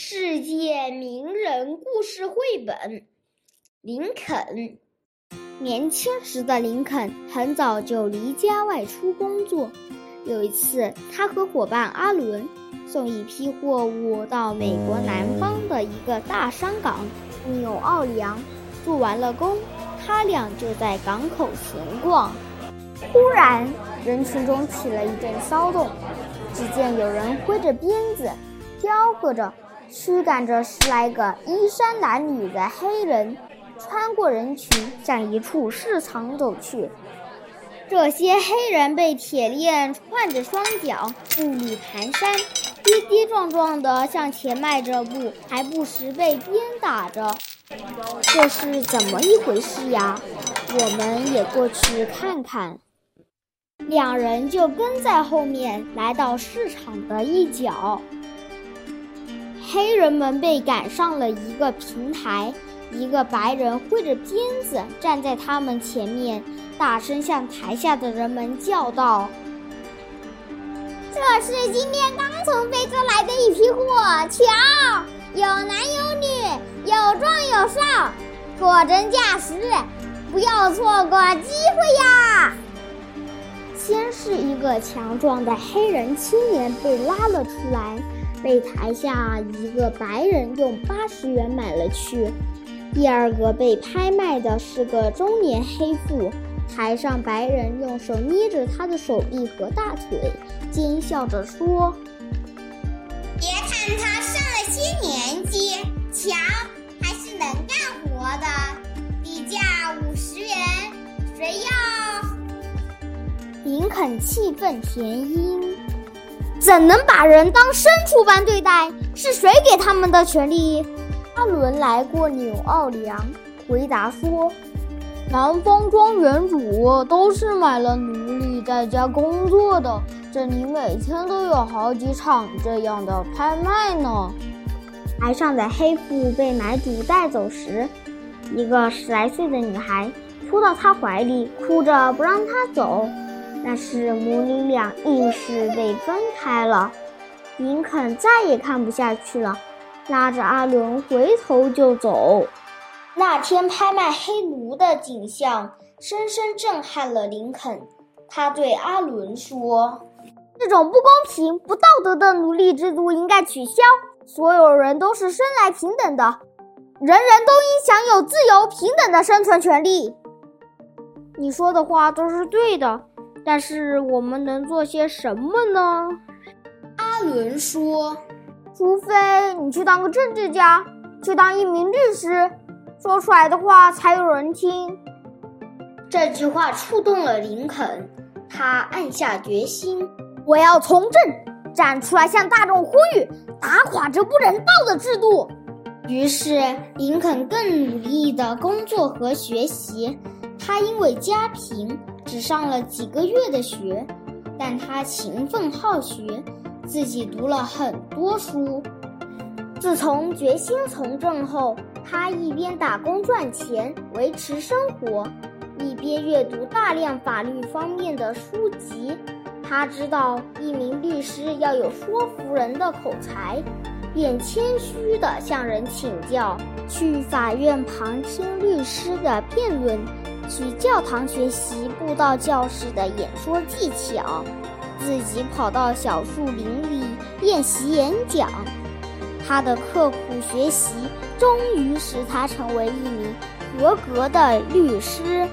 世界名人故事绘本：林肯。年轻时的林肯很早就离家外出工作。有一次，他和伙伴阿伦送一批货物到美国南方的一个大商港纽奥良。做完了工，他俩就在港口闲逛。忽然，人群中起了一阵骚动。只见有人挥着鞭子，吆喝着，驱赶着十来个衣衫褴褛的黑人，穿过人群向一处市场走去。这些黑人被铁链串着双脚，步履蹒跚，跌跌撞撞地向前迈着步，还不时被鞭打着。这是怎么一回事呀？我们也过去看看。两人就跟在后面，来到市场的一角。黑人们被赶上了一个平台，一个白人挥着鞭子站在他们前面，大声向台下的人们叫道：“这是今天刚从非洲来的一批货，瞧，有男有女，有壮有少，货真价实，不要错过机会呀！”先是一个强壮的黑人青年被拉了出来，被台下一个白人用八十元买了去。第二个被拍卖的是个中年黑妇，台上白人用手捏着她的手臂和大腿，奸笑着说：“别看他上了些年纪，瞧，还是能干活的。底价五十元，谁要？”林肯气愤填膺：“怎能把人当牲畜般对待？是谁给他们的权利？”阿伦来过纽奥良，回答说：“南方庄园主都是买了奴隶在家工作的，这里每天都有好几场这样的拍卖呢。”台上的黑妇被买主带走时，一个十来岁的女孩扑到他怀里，哭着不让他走。但是母女俩硬是被分开了。林肯再也看不下去了，拉着阿伦回头就走。那天拍卖黑奴的景象深深震撼了林肯。他对阿伦说：“这种不公平、不道德的奴隶制度应该取消。所有人都是生来平等的，人人都应享有自由平等的生存权利。”你说的话都是对的。但是我们能做些什么呢？阿伦说：“除非你去当个政治家，去当一名律师，说出来的话才有人听。”这句话触动了林肯，他暗下决心：“我要从政，站出来向大众呼吁，打垮这不人道的制度。”于是，林肯更努力的工作和学习。他因为家贫。只上了几个月的学，但他勤奋好学，自己读了很多书。自从决心从政后，他一边打工赚钱维持生活，一边阅读大量法律方面的书籍。他知道一名律师要有说服人的口才，便谦虚地向人请教，去法院旁听律师的辩论。去教堂学习布道教士的演说技巧，自己跑到小树林里练习演讲。他的刻苦学习终于使他成为一名合格的律师。